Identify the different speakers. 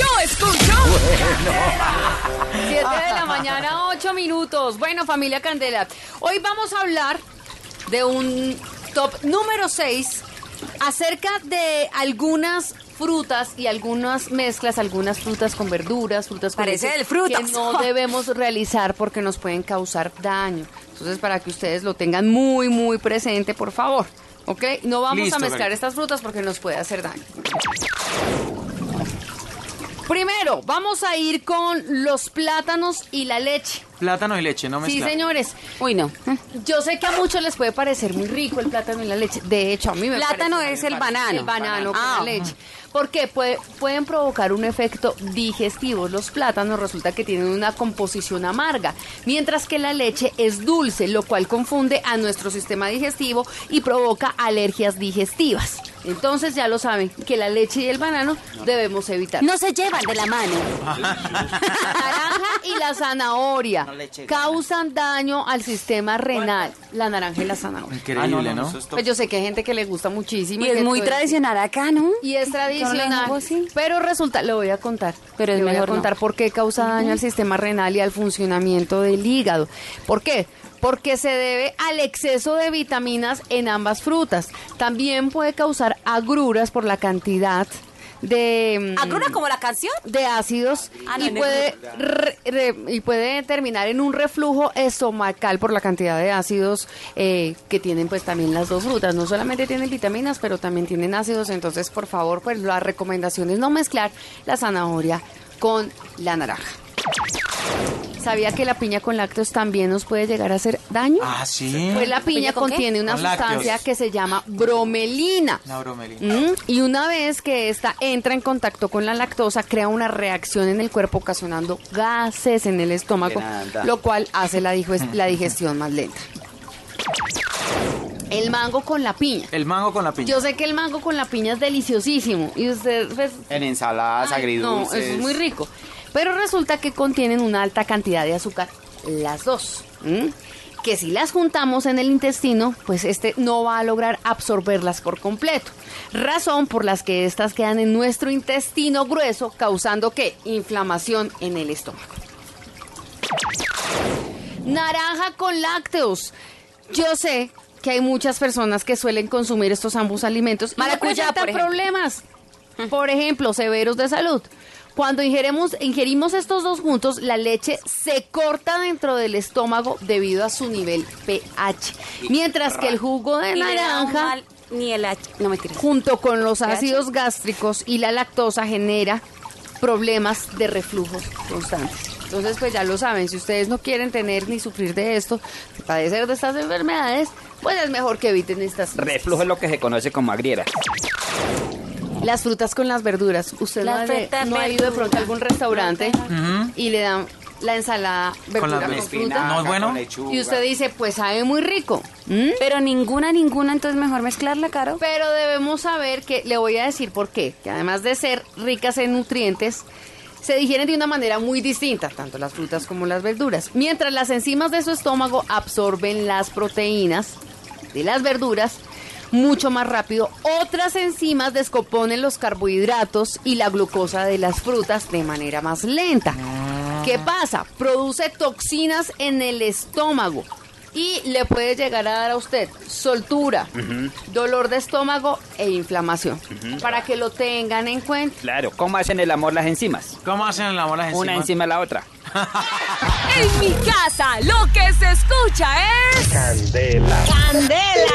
Speaker 1: Yo escucho.
Speaker 2: 7 de la mañana, 8 minutos. Bueno, familia Candela, hoy vamos a hablar de un top número 6 acerca de algunas frutas y algunas mezclas, algunas frutas con verduras, frutas con
Speaker 1: Parece frutas.
Speaker 2: que no debemos realizar porque nos pueden causar daño. Entonces, para que ustedes lo tengan muy, muy presente, por favor. ¿Ok? No vamos
Speaker 3: Listo,
Speaker 2: a mezclar estas frutas porque nos puede hacer daño. Primero, vamos a ir con los plátanos y la leche.
Speaker 3: Plátano y leche, no
Speaker 2: Sí,
Speaker 3: mezclar.
Speaker 2: señores.
Speaker 1: Uy, no.
Speaker 2: Yo sé que a muchos les puede parecer muy rico el plátano y la leche. De hecho, a mí me
Speaker 1: Plátano
Speaker 2: parece-
Speaker 1: es el banano.
Speaker 2: El banano con
Speaker 1: Ah,
Speaker 2: la leche. Porque puede- pueden provocar un efecto digestivo. Los plátanos resulta que tienen una composición amarga, mientras que la leche es dulce, lo cual confunde a nuestro sistema digestivo y provoca alergias digestivas. Entonces ya lo saben, que la leche y el banano debemos evitar.
Speaker 1: No se llevan de la mano.
Speaker 2: naranja y la zanahoria causan daño al sistema renal. La naranja y la zanahoria.
Speaker 3: Increíble, ¿no?
Speaker 2: Pues yo sé que hay gente que le gusta muchísimo.
Speaker 1: Y es muy tradicional acá, ¿no?
Speaker 2: Y es tradicional. Pero resulta, lo voy a contar.
Speaker 1: Pero es
Speaker 2: Le voy
Speaker 1: mejor
Speaker 2: a
Speaker 1: no.
Speaker 2: contar por qué causa daño al sistema renal y al funcionamiento del hígado. ¿Por qué? Porque se debe al exceso de vitaminas en ambas frutas. También puede causar agruras por la cantidad de... mm,
Speaker 1: ¿Agrura como la canción?
Speaker 2: de ácidos
Speaker 1: Ah, no,
Speaker 2: y, puede re- re- y puede terminar en un reflujo estomacal por la cantidad de ácidos eh, que tienen pues también las dos frutas. No solamente tienen vitaminas, pero también tienen ácidos. Entonces, por favor, pues la recomendación es no mezclar la zanahoria con la naranja. ¿Sabía que la piña con lácteos también nos puede llegar a hacer daño?
Speaker 3: Ah, sí.
Speaker 2: Pues la piña
Speaker 1: ¿Piña con qué?
Speaker 2: contiene una
Speaker 3: Con
Speaker 2: sustancia
Speaker 3: lácteos.
Speaker 2: que se llama bromelina.
Speaker 3: La bromelina.
Speaker 2: Mm, Y una vez que esta entra en contacto con la lactosa, crea una reacción en el cuerpo ocasionando gases en el estómago, lo cual hace la, la digestión más lenta. El mango con la piña.
Speaker 3: El mango con la piña.
Speaker 2: Yo sé que el mango con la piña es deliciosísimo y usted pues,
Speaker 4: En ensaladas
Speaker 2: Ay,
Speaker 4: agridulces.
Speaker 2: No, eso es muy rico. Pero resulta que contienen una alta cantidad de azúcar, las dos. Que si las juntamos en el intestino, pues este no va a lograr absorberlas por completo. Razón por las que estas quedan en nuestro intestino grueso, causando que inflamación en el estómago. Naranja con lácteos. Yo sé que hay muchas personas que suelen consumir estos ambos alimentos y no presentan
Speaker 1: por
Speaker 2: problemas. Por ejemplo, severos de salud. Cuando ingeremos, ingerimos estos dos juntos, la leche se corta dentro del estómago debido a su nivel pH. Mientras que el jugo de naranja,
Speaker 1: Ni el H. No me tires.
Speaker 2: junto con los ácidos gástricos y la lactosa, genera problemas de reflujos constantes. Entonces, pues ya lo saben, si ustedes no quieren tener ni sufrir de esto, padecer de estas enfermedades, pues es mejor que eviten estas
Speaker 4: Reflujo es lo que se conoce como agriera.
Speaker 2: Las frutas con las verduras. Usted no,
Speaker 1: Las
Speaker 2: ha- no ha ido de pronto a algún restaurante y le dan la ensalada verdura
Speaker 3: la
Speaker 2: con,
Speaker 3: espinaca,
Speaker 2: fruta.
Speaker 3: ¿No es bueno?
Speaker 4: con lechuga.
Speaker 2: Y usted dice, pues sabe muy rico. ¿m?
Speaker 1: Pero ninguna, ninguna, entonces mejor mezclarla, Caro.
Speaker 2: Pero debemos saber que, le voy a decir por qué, que además de ser ricas en nutrientes, se digieren de una manera muy distinta, tanto las frutas como las verduras. Mientras las enzimas de su estómago absorben las proteínas de las verduras mucho más rápido, otras enzimas descomponen los carbohidratos y la glucosa de las frutas de manera más lenta. ¿Qué pasa? Produce toxinas en el estómago y le puede llegar a dar a usted soltura, dolor de estómago e inflamación. Para que lo tengan en cuenta.
Speaker 4: Claro, ¿cómo hacen el amor las enzimas?
Speaker 3: ¿Cómo hacen el amor las enzimas?
Speaker 4: Una encima de la otra.
Speaker 1: En mi casa, lo que se escucha es.
Speaker 5: Candela.
Speaker 1: ¡Candela!